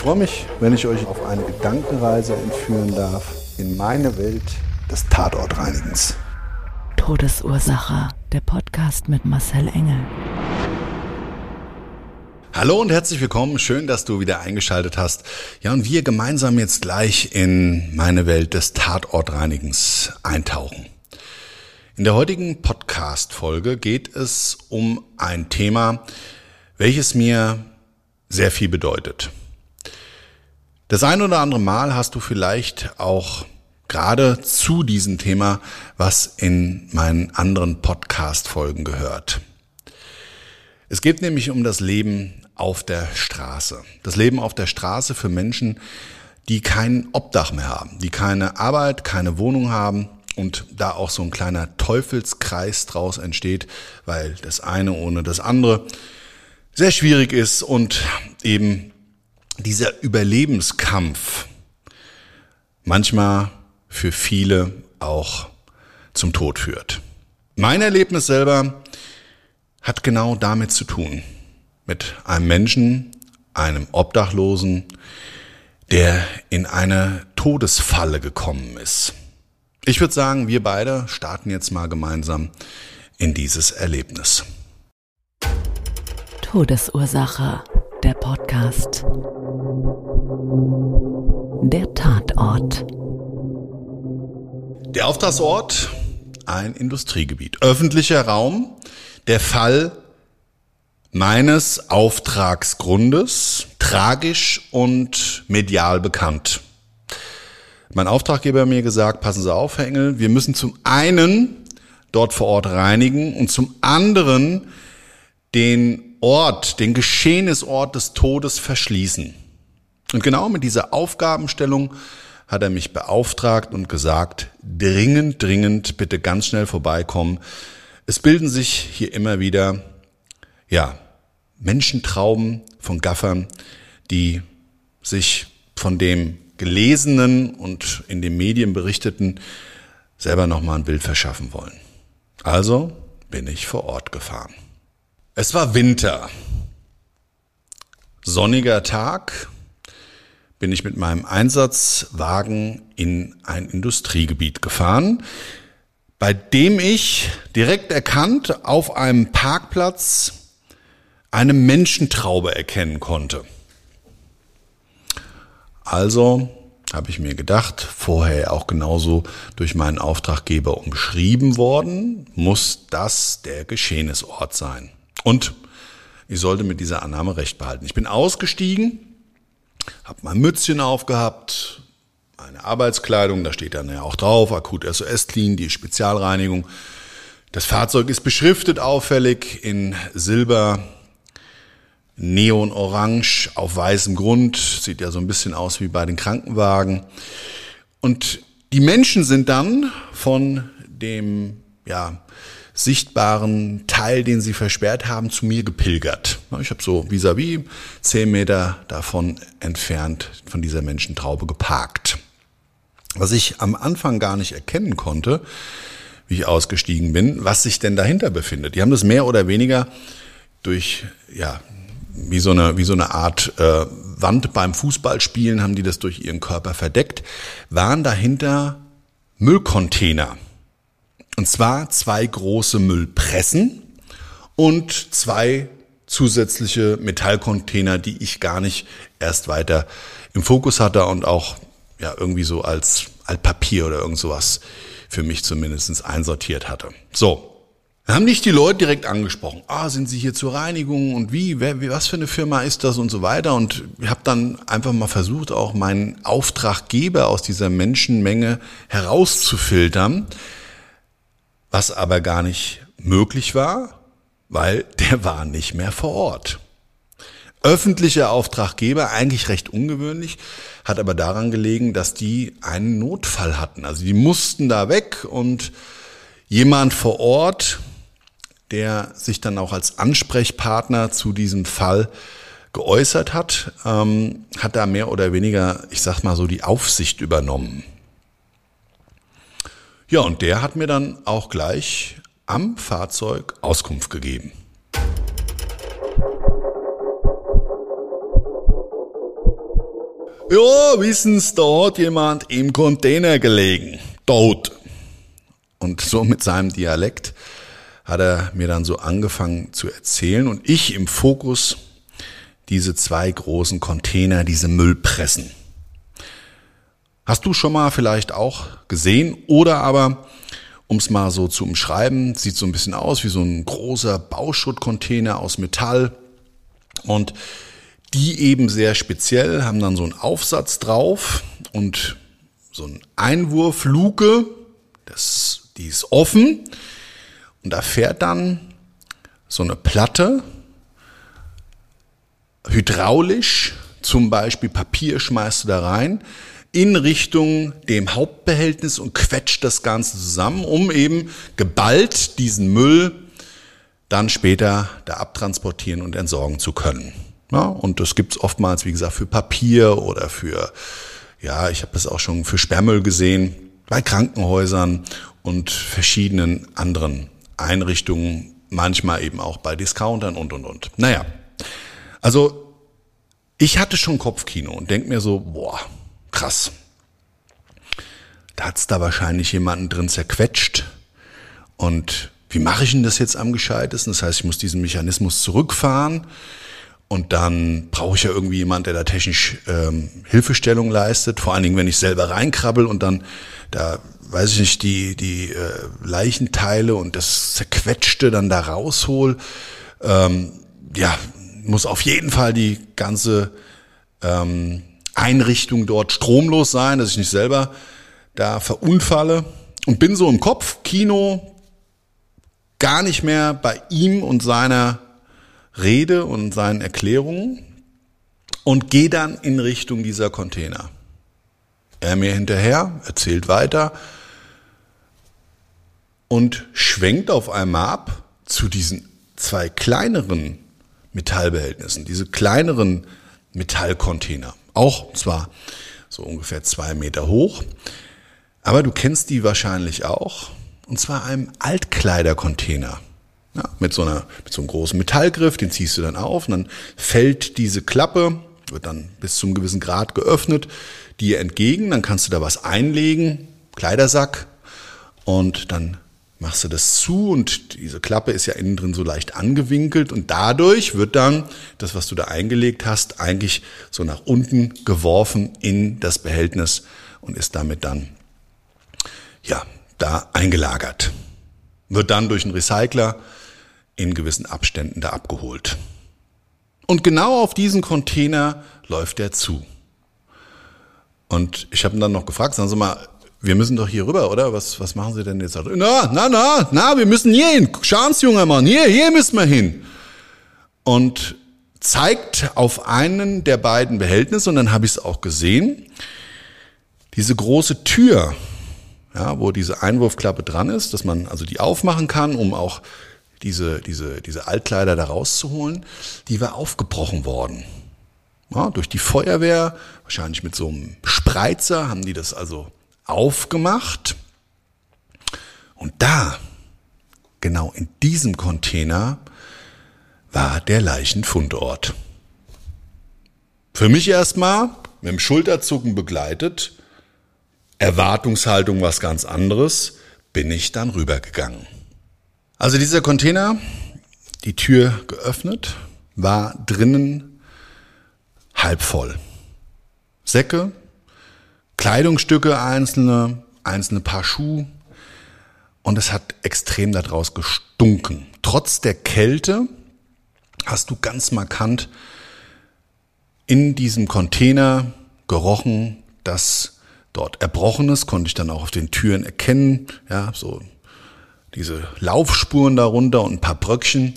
Ich freue mich, wenn ich euch auf eine Gedankenreise entführen darf in meine Welt des Tatortreinigens. Todesursache. Der Podcast mit Marcel Engel. Hallo und herzlich willkommen. Schön, dass du wieder eingeschaltet hast. Ja, und wir gemeinsam jetzt gleich in meine Welt des Tatortreinigens eintauchen. In der heutigen Podcast-Folge geht es um ein Thema, welches mir sehr viel bedeutet. Das ein oder andere Mal hast du vielleicht auch gerade zu diesem Thema was in meinen anderen Podcast-Folgen gehört. Es geht nämlich um das Leben auf der Straße. Das Leben auf der Straße für Menschen, die kein Obdach mehr haben, die keine Arbeit, keine Wohnung haben und da auch so ein kleiner Teufelskreis draus entsteht, weil das eine ohne das andere sehr schwierig ist und eben dieser Überlebenskampf manchmal für viele auch zum Tod führt. Mein Erlebnis selber hat genau damit zu tun mit einem Menschen, einem Obdachlosen, der in eine Todesfalle gekommen ist. Ich würde sagen, wir beide starten jetzt mal gemeinsam in dieses Erlebnis. Todesursache. Der Podcast. Der Tatort. Der Auftragsort, ein Industriegebiet. Öffentlicher Raum, der Fall meines Auftragsgrundes tragisch und medial bekannt. Mein Auftraggeber hat mir gesagt, passen Sie auf, Herr Engel, wir müssen zum einen dort vor Ort reinigen und zum anderen den Ort, den Geschehnisort des Todes verschließen. Und genau mit dieser Aufgabenstellung hat er mich beauftragt und gesagt, dringend, dringend bitte ganz schnell vorbeikommen. Es bilden sich hier immer wieder ja, Menschentrauben von Gaffern, die sich von dem Gelesenen und in den Medien berichteten selber nochmal ein Bild verschaffen wollen. Also bin ich vor Ort gefahren. Es war Winter. Sonniger Tag bin ich mit meinem Einsatzwagen in ein Industriegebiet gefahren, bei dem ich direkt erkannt auf einem Parkplatz eine Menschentraube erkennen konnte. Also habe ich mir gedacht, vorher auch genauso durch meinen Auftraggeber umschrieben worden, muss das der Geschehnisort sein. Und ich sollte mit dieser Annahme recht behalten. Ich bin ausgestiegen, habe mein Mützchen aufgehabt, meine Arbeitskleidung, da steht dann ja auch drauf, Akut SOS Clean, die Spezialreinigung. Das Fahrzeug ist beschriftet auffällig in Silber, Neonorange auf weißem Grund, sieht ja so ein bisschen aus wie bei den Krankenwagen. Und die Menschen sind dann von dem ja, sichtbaren Teil, den sie versperrt haben, zu mir gepilgert. Ich habe so vis-à-vis zehn Meter davon entfernt von dieser Menschentraube geparkt. Was ich am Anfang gar nicht erkennen konnte, wie ich ausgestiegen bin, was sich denn dahinter befindet. Die haben das mehr oder weniger durch ja, wie so eine, wie so eine Art äh, Wand beim Fußballspielen haben die das durch ihren Körper verdeckt, waren dahinter Müllcontainer. Und zwar zwei große Müllpressen und zwei zusätzliche Metallcontainer, die ich gar nicht erst weiter im Fokus hatte und auch ja irgendwie so als Altpapier oder irgend sowas für mich zumindest einsortiert hatte. So. Dann haben nicht die Leute direkt angesprochen, ah, sind Sie hier zur Reinigung und wie, wer, wie was für eine Firma ist das und so weiter. Und ich habe dann einfach mal versucht, auch meinen Auftraggeber aus dieser Menschenmenge herauszufiltern, was aber gar nicht möglich war, weil der war nicht mehr vor Ort. Öffentlicher Auftraggeber, eigentlich recht ungewöhnlich, hat aber daran gelegen, dass die einen Notfall hatten. Also die mussten da weg und jemand vor Ort, der sich dann auch als Ansprechpartner zu diesem Fall geäußert hat, ähm, hat da mehr oder weniger, ich sag mal so, die Aufsicht übernommen. Ja, und der hat mir dann auch gleich am Fahrzeug Auskunft gegeben. Ja, wissen's, da hat jemand im Container gelegen. Tot. Und so mit seinem Dialekt hat er mir dann so angefangen zu erzählen und ich im Fokus diese zwei großen Container, diese Müllpressen. Hast du schon mal vielleicht auch gesehen? Oder aber um es mal so zu umschreiben, sieht so ein bisschen aus wie so ein großer Bauschuttcontainer aus Metall. Und die eben sehr speziell haben dann so einen Aufsatz drauf und so ein Einwurfluke, das, die ist offen. Und da fährt dann so eine Platte hydraulisch, zum Beispiel Papier schmeißt du da rein, in Richtung dem Hauptbehältnis und quetscht das Ganze zusammen, um eben geballt diesen Müll dann später da abtransportieren und entsorgen zu können. Ja, und das gibt's oftmals, wie gesagt, für Papier oder für, ja, ich habe das auch schon für Sperrmüll gesehen, bei Krankenhäusern und verschiedenen anderen Einrichtungen, manchmal eben auch bei Discountern und, und, und. Naja, also ich hatte schon Kopfkino und denk mir so, boah, Krass. Da hat's da wahrscheinlich jemanden drin zerquetscht. Und wie mache ich denn das jetzt am gescheitesten? Das heißt, ich muss diesen Mechanismus zurückfahren und dann brauche ich ja irgendwie jemand, der da technisch ähm, Hilfestellung leistet. Vor allen Dingen, wenn ich selber reinkrabbel und dann da, weiß ich nicht, die, die äh, Leichenteile und das Zerquetschte dann da raushol. Ähm, ja, muss auf jeden Fall die ganze ähm, Einrichtung dort stromlos sein, dass ich nicht selber da verunfalle und bin so im Kopf, Kino, gar nicht mehr bei ihm und seiner Rede und seinen Erklärungen und gehe dann in Richtung dieser Container. Er mir hinterher, erzählt weiter und schwenkt auf einmal ab zu diesen zwei kleineren Metallbehältnissen, diese kleineren Metallcontainer. Auch zwar so ungefähr zwei Meter hoch, aber du kennst die wahrscheinlich auch. Und zwar einem Altkleidercontainer. Ja, mit so einer, mit so einem großen Metallgriff, den ziehst du dann auf und dann fällt diese Klappe, wird dann bis zum gewissen Grad geöffnet, dir entgegen, dann kannst du da was einlegen, Kleidersack, und dann machst du das zu und diese Klappe ist ja innen drin so leicht angewinkelt und dadurch wird dann das, was du da eingelegt hast, eigentlich so nach unten geworfen in das Behältnis und ist damit dann, ja, da eingelagert. Wird dann durch einen Recycler in gewissen Abständen da abgeholt. Und genau auf diesen Container läuft er zu. Und ich habe ihn dann noch gefragt, sagen Sie mal, wir müssen doch hier rüber, oder? Was, was machen Sie denn jetzt? Na, na, na, na, wir müssen hier hin. Schauen's, junger Mann, hier, hier müssen wir hin. Und zeigt auf einen der beiden Behältnisse, und dann habe ich es auch gesehen, diese große Tür, ja, wo diese Einwurfklappe dran ist, dass man also die aufmachen kann, um auch diese, diese, diese Altkleider da rauszuholen, die war aufgebrochen worden. Ja, durch die Feuerwehr, wahrscheinlich mit so einem Spreizer haben die das also aufgemacht und da, genau in diesem Container, war der Leichenfundort. Für mich erstmal mit dem Schulterzucken begleitet, Erwartungshaltung was ganz anderes, bin ich dann rübergegangen. Also dieser Container, die Tür geöffnet, war drinnen halb voll. Säcke, Kleidungsstücke einzelne, einzelne Paar Schuhe und es hat extrem daraus gestunken. Trotz der Kälte hast du ganz markant in diesem Container gerochen, dass dort Erbrochenes, konnte ich dann auch auf den Türen erkennen, ja, so diese Laufspuren darunter und ein paar Bröckchen,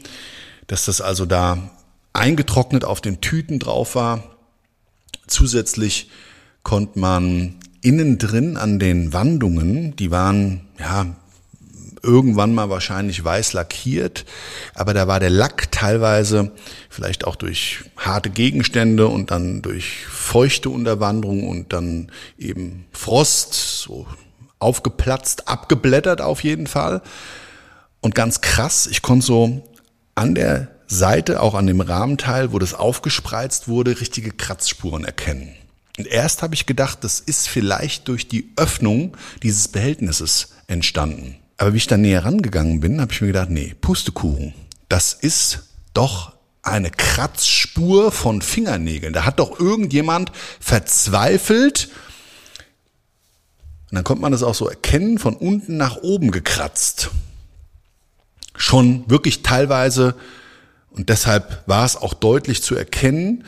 dass das also da eingetrocknet auf den Tüten drauf war. Zusätzlich konnte man innen drin an den Wandungen, die waren ja irgendwann mal wahrscheinlich weiß lackiert, aber da war der Lack teilweise vielleicht auch durch harte Gegenstände und dann durch feuchte Unterwanderung und dann eben Frost, so aufgeplatzt, abgeblättert auf jeden Fall. Und ganz krass, ich konnte so an der Seite, auch an dem Rahmenteil, wo das aufgespreizt wurde, richtige Kratzspuren erkennen. Und erst habe ich gedacht, das ist vielleicht durch die Öffnung dieses Behältnisses entstanden. Aber wie ich da näher rangegangen bin, habe ich mir gedacht, nee, Pustekuchen. Das ist doch eine Kratzspur von Fingernägeln. Da hat doch irgendjemand verzweifelt. Und dann kommt man das auch so erkennen, von unten nach oben gekratzt. Schon wirklich teilweise, und deshalb war es auch deutlich zu erkennen,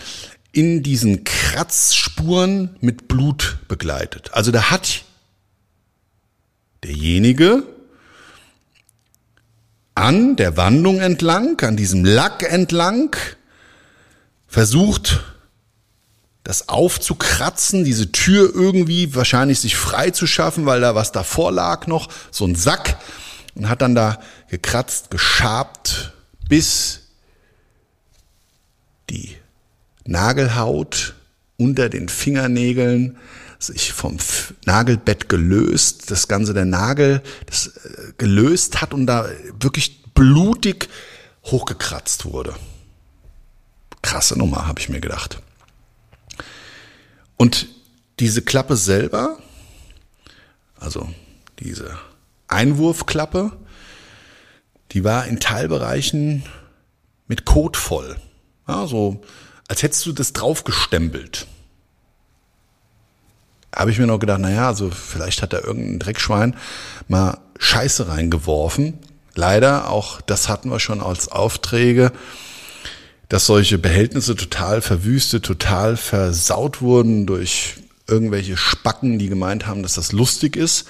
in diesen Kratzspuren mit Blut begleitet. Also da hat derjenige an der Wandung entlang, an diesem Lack entlang, versucht, das aufzukratzen, diese Tür irgendwie wahrscheinlich sich frei zu schaffen, weil da was davor lag noch, so ein Sack, und hat dann da gekratzt, geschabt, bis die Nagelhaut unter den Fingernägeln sich vom Nagelbett gelöst, das Ganze der Nagel das äh, gelöst hat und da wirklich blutig hochgekratzt wurde. Krasse Nummer, habe ich mir gedacht. Und diese Klappe selber, also diese Einwurfklappe, die war in Teilbereichen mit Kot voll. Ja, so als hättest du das draufgestempelt habe ich mir noch gedacht, naja, also vielleicht hat da irgendein Dreckschwein mal Scheiße reingeworfen. Leider, auch das hatten wir schon als Aufträge, dass solche Behältnisse total verwüstet, total versaut wurden durch irgendwelche Spacken, die gemeint haben, dass das lustig ist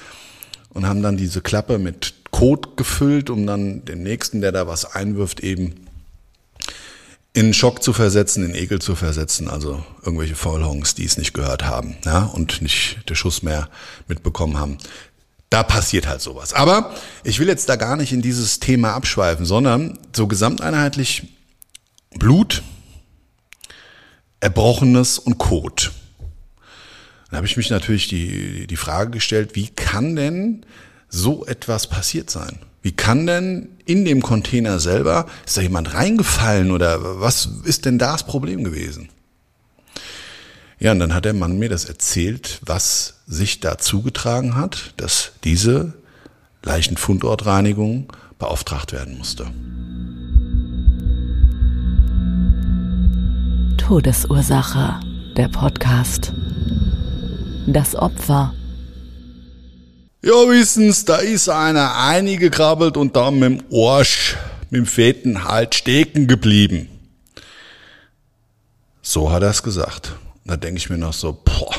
und haben dann diese Klappe mit Kot gefüllt, um dann den nächsten, der da was einwirft, eben in Schock zu versetzen, in Ekel zu versetzen, also irgendwelche Faulhongs, die es nicht gehört haben ja, und nicht der Schuss mehr mitbekommen haben. Da passiert halt sowas. Aber ich will jetzt da gar nicht in dieses Thema abschweifen, sondern so gesamteinheitlich Blut, Erbrochenes und Kot. Da habe ich mich natürlich die, die Frage gestellt, wie kann denn so etwas passiert sein? Wie kann denn in dem Container selber, ist da jemand reingefallen oder was ist denn da das Problem gewesen? Ja, und dann hat der Mann mir das erzählt, was sich da zugetragen hat, dass diese Leichenfundortreinigung beauftragt werden musste. Todesursache, der Podcast. Das Opfer ja, wissen's, da ist einer eingekrabbelt und dann mit dem Arsch, mit dem fetten halt stecken geblieben. So hat er es gesagt. Da denke ich mir noch so, boah.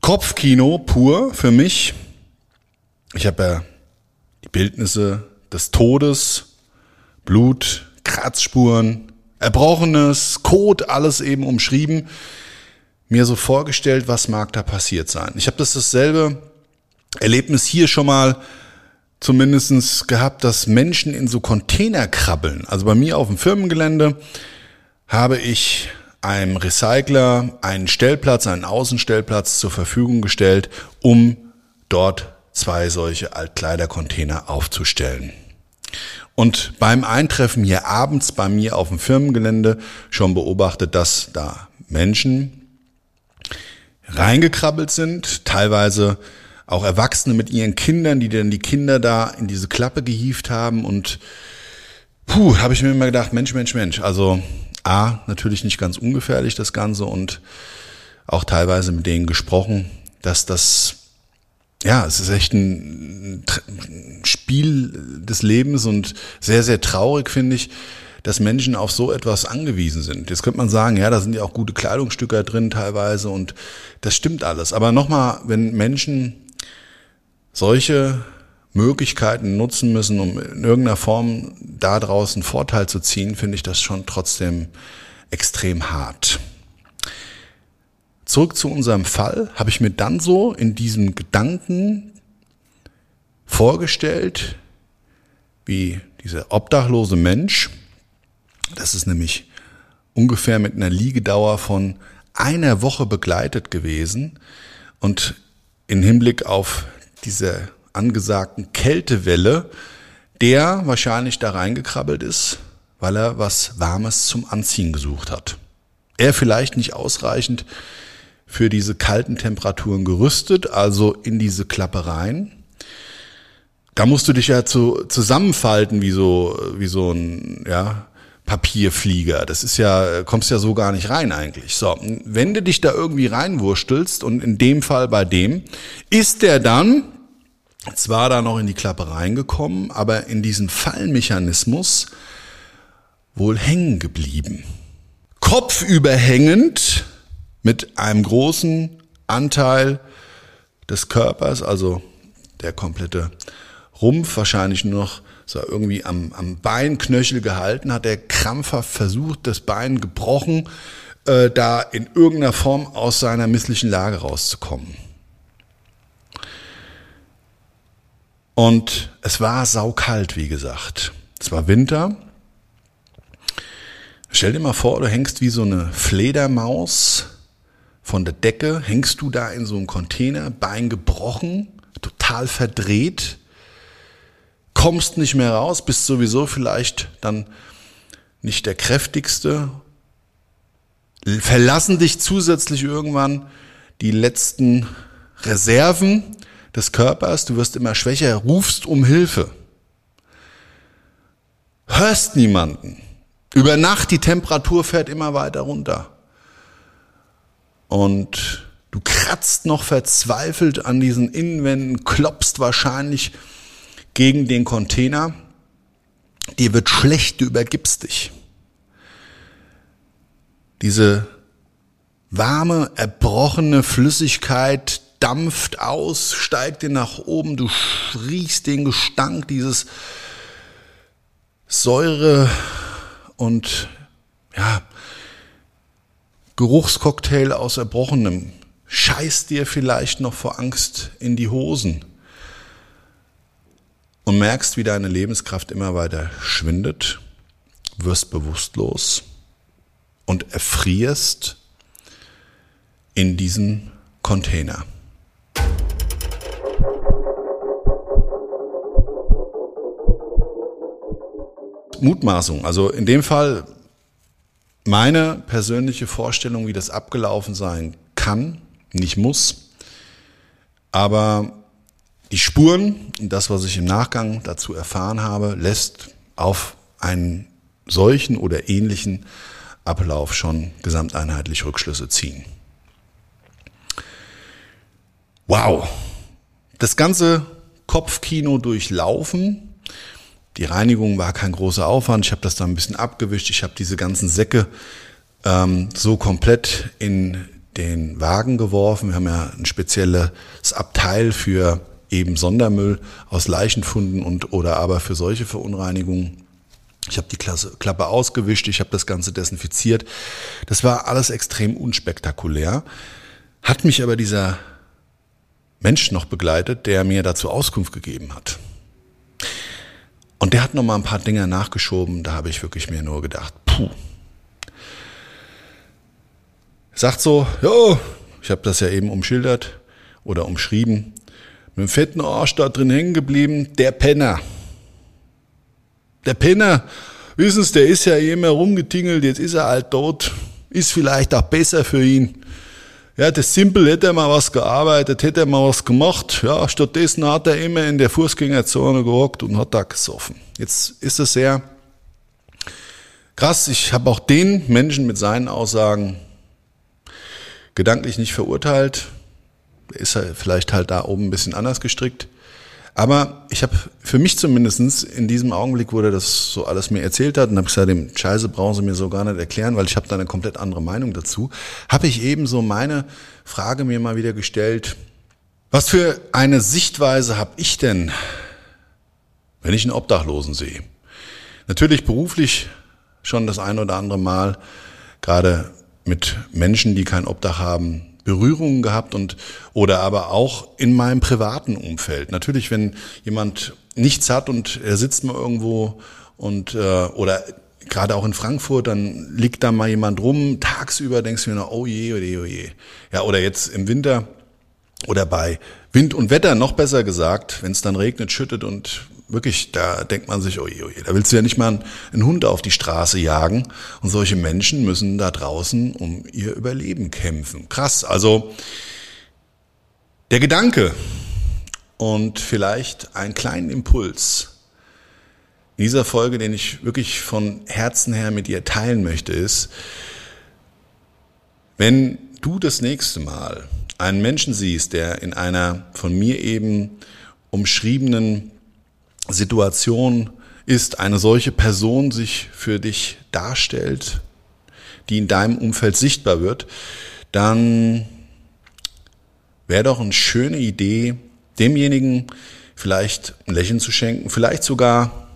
Kopfkino pur für mich. Ich habe ja die Bildnisse des Todes, Blut, Kratzspuren, Erbrochenes, Kot, alles eben umschrieben mir so vorgestellt, was mag da passiert sein. Ich habe das dasselbe Erlebnis hier schon mal zumindestens gehabt, dass Menschen in so Container krabbeln. Also bei mir auf dem Firmengelände habe ich einem Recycler einen Stellplatz, einen Außenstellplatz zur Verfügung gestellt, um dort zwei solche Altkleidercontainer aufzustellen. Und beim Eintreffen hier abends bei mir auf dem Firmengelände schon beobachtet, dass da Menschen reingekrabbelt sind, teilweise auch Erwachsene mit ihren Kindern, die dann die Kinder da in diese Klappe gehieft haben und Puh, habe ich mir immer gedacht, Mensch, Mensch, Mensch. Also A, natürlich nicht ganz ungefährlich das Ganze und auch teilweise mit denen gesprochen, dass das, ja, es ist echt ein Spiel des Lebens und sehr, sehr traurig, finde ich, dass Menschen auf so etwas angewiesen sind. Jetzt könnte man sagen, ja, da sind ja auch gute Kleidungsstücke drin teilweise und das stimmt alles. Aber nochmal, wenn Menschen solche Möglichkeiten nutzen müssen, um in irgendeiner Form da draußen Vorteil zu ziehen, finde ich das schon trotzdem extrem hart. Zurück zu unserem Fall habe ich mir dann so in diesem Gedanken vorgestellt, wie dieser obdachlose Mensch, das ist nämlich ungefähr mit einer Liegedauer von einer Woche begleitet gewesen und in Hinblick auf diese angesagten Kältewelle, der wahrscheinlich da reingekrabbelt ist, weil er was Warmes zum Anziehen gesucht hat. Er vielleicht nicht ausreichend für diese kalten Temperaturen gerüstet, also in diese Klappe rein. Da musst du dich ja zu, zusammenfalten wie so, wie so ein, ja, Papierflieger. Das ist ja, kommst ja so gar nicht rein eigentlich. So, wenn du dich da irgendwie reinwurstelst und in dem Fall bei dem, ist der dann zwar da noch in die Klappe reingekommen, aber in diesem Fallmechanismus wohl hängen geblieben. Kopfüberhängend mit einem großen Anteil des Körpers, also der komplette Rumpf wahrscheinlich nur noch so irgendwie am, am Beinknöchel gehalten, hat er krampfhaft versucht, das Bein gebrochen, äh, da in irgendeiner Form aus seiner misslichen Lage rauszukommen. Und es war saukalt, wie gesagt. Es war Winter. Stell dir mal vor, du hängst wie so eine Fledermaus von der Decke, hängst du da in so einem Container, Bein gebrochen, total verdreht, kommst nicht mehr raus, bist sowieso vielleicht dann nicht der kräftigste, verlassen dich zusätzlich irgendwann die letzten Reserven des Körpers, du wirst immer schwächer, rufst um Hilfe. Hörst niemanden. Über Nacht die Temperatur fährt immer weiter runter. Und du kratzt noch verzweifelt an diesen Innenwänden, klopfst wahrscheinlich gegen den Container. Dir wird schlecht, du übergibst dich. Diese warme, erbrochene Flüssigkeit dampft aus, steigt dir nach oben, du riechst den Gestank dieses Säure und ja, Geruchscocktail aus Erbrochenem. Scheißt dir vielleicht noch vor Angst in die Hosen und merkst, wie deine Lebenskraft immer weiter schwindet, wirst bewusstlos und erfrierst in diesem Container. Mutmaßung. Also in dem Fall meine persönliche Vorstellung, wie das abgelaufen sein kann, nicht muss. Aber die Spuren, das, was ich im Nachgang dazu erfahren habe, lässt auf einen solchen oder ähnlichen Ablauf schon gesamteinheitlich Rückschlüsse ziehen. Wow. Das ganze Kopfkino durchlaufen die Reinigung war kein großer Aufwand. Ich habe das dann ein bisschen abgewischt. Ich habe diese ganzen Säcke ähm, so komplett in den Wagen geworfen. Wir haben ja ein spezielles Abteil für eben Sondermüll aus Leichenfunden und oder aber für solche Verunreinigungen. Ich habe die Klasse, Klappe ausgewischt, ich habe das Ganze desinfiziert. Das war alles extrem unspektakulär. Hat mich aber dieser Mensch noch begleitet, der mir dazu Auskunft gegeben hat. Und der hat noch mal ein paar Dinge nachgeschoben, da habe ich wirklich mir nur gedacht, puh. Sagt so, jo, ich habe das ja eben umschildert oder umschrieben, mit dem fetten Arsch da drin hängen geblieben, der Penner. Der Penner, wissen Sie, der ist ja immer rumgetingelt, jetzt ist er halt tot, ist vielleicht auch besser für ihn. Ja, das Simpel hätte er mal was gearbeitet, hätte er mal was gemacht. Ja, stattdessen hat er immer in der Fußgängerzone gehockt und hat da gesoffen. Jetzt ist es sehr Krass, ich habe auch den Menschen mit seinen Aussagen gedanklich nicht verurteilt. Ist er vielleicht halt da oben ein bisschen anders gestrickt. Aber ich habe für mich zumindestens in diesem Augenblick, wo er das so alles mir erzählt hat, und habe gesagt, dem Scheiße brauchen Sie mir so gar nicht erklären, weil ich habe da eine komplett andere Meinung dazu, habe ich eben so meine Frage mir mal wieder gestellt, was für eine Sichtweise habe ich denn, wenn ich einen Obdachlosen sehe? Natürlich beruflich schon das ein oder andere Mal, gerade mit Menschen, die kein Obdach haben, Berührungen gehabt und oder aber auch in meinem privaten Umfeld. Natürlich, wenn jemand nichts hat und er sitzt mal irgendwo und äh, oder gerade auch in Frankfurt, dann liegt da mal jemand rum, tagsüber denkst du mir noch, oh je, oh je, oh je. Ja, oder jetzt im Winter oder bei Wind und Wetter noch besser gesagt, wenn es dann regnet, schüttet und wirklich, da denkt man sich, oje, oje, da willst du ja nicht mal einen Hund auf die Straße jagen. Und solche Menschen müssen da draußen um ihr Überleben kämpfen. Krass, also der Gedanke und vielleicht einen kleinen Impuls in dieser Folge, den ich wirklich von Herzen her mit dir teilen möchte, ist, wenn du das nächste Mal einen Menschen siehst, der in einer von mir eben umschriebenen Situation ist, eine solche Person sich für dich darstellt, die in deinem Umfeld sichtbar wird, dann wäre doch eine schöne Idee, demjenigen vielleicht ein Lächeln zu schenken, vielleicht sogar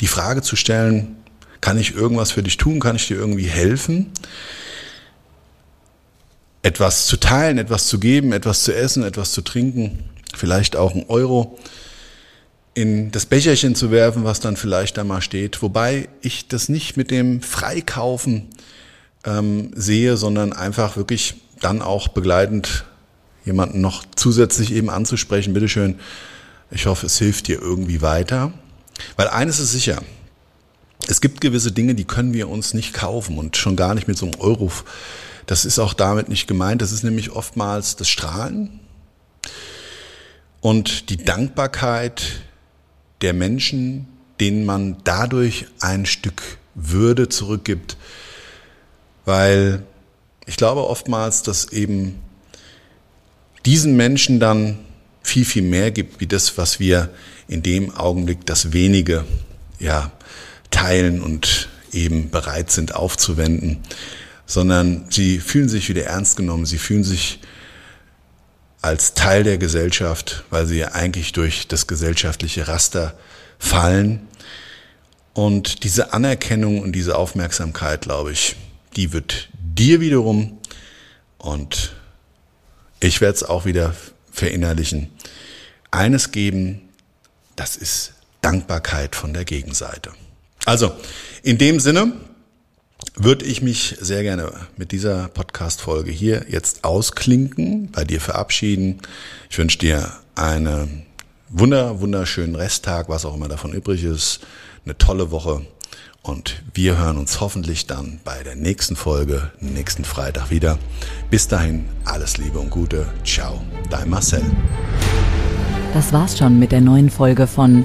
die Frage zu stellen, kann ich irgendwas für dich tun, kann ich dir irgendwie helfen? Etwas zu teilen, etwas zu geben, etwas zu essen, etwas zu trinken, vielleicht auch ein Euro in das Becherchen zu werfen, was dann vielleicht da mal steht. Wobei ich das nicht mit dem Freikaufen ähm, sehe, sondern einfach wirklich dann auch begleitend jemanden noch zusätzlich eben anzusprechen. Bitteschön, ich hoffe, es hilft dir irgendwie weiter. Weil eines ist sicher, es gibt gewisse Dinge, die können wir uns nicht kaufen und schon gar nicht mit so einem Euro. Das ist auch damit nicht gemeint. Das ist nämlich oftmals das Strahlen und die Dankbarkeit, der Menschen, denen man dadurch ein Stück Würde zurückgibt. Weil ich glaube oftmals, dass eben diesen Menschen dann viel, viel mehr gibt, wie das, was wir in dem Augenblick das wenige, ja, teilen und eben bereit sind aufzuwenden, sondern sie fühlen sich wieder ernst genommen, sie fühlen sich als Teil der Gesellschaft, weil sie ja eigentlich durch das gesellschaftliche Raster fallen. Und diese Anerkennung und diese Aufmerksamkeit, glaube ich, die wird dir wiederum und ich werde es auch wieder verinnerlichen, eines geben, das ist Dankbarkeit von der Gegenseite. Also, in dem Sinne, würde ich mich sehr gerne mit dieser Podcast-Folge hier jetzt ausklinken, bei dir verabschieden. Ich wünsche dir einen wunder, wunderschönen Resttag, was auch immer davon übrig ist, eine tolle Woche und wir hören uns hoffentlich dann bei der nächsten Folge, nächsten Freitag wieder. Bis dahin, alles Liebe und Gute. Ciao, dein Marcel. Das war's schon mit der neuen Folge von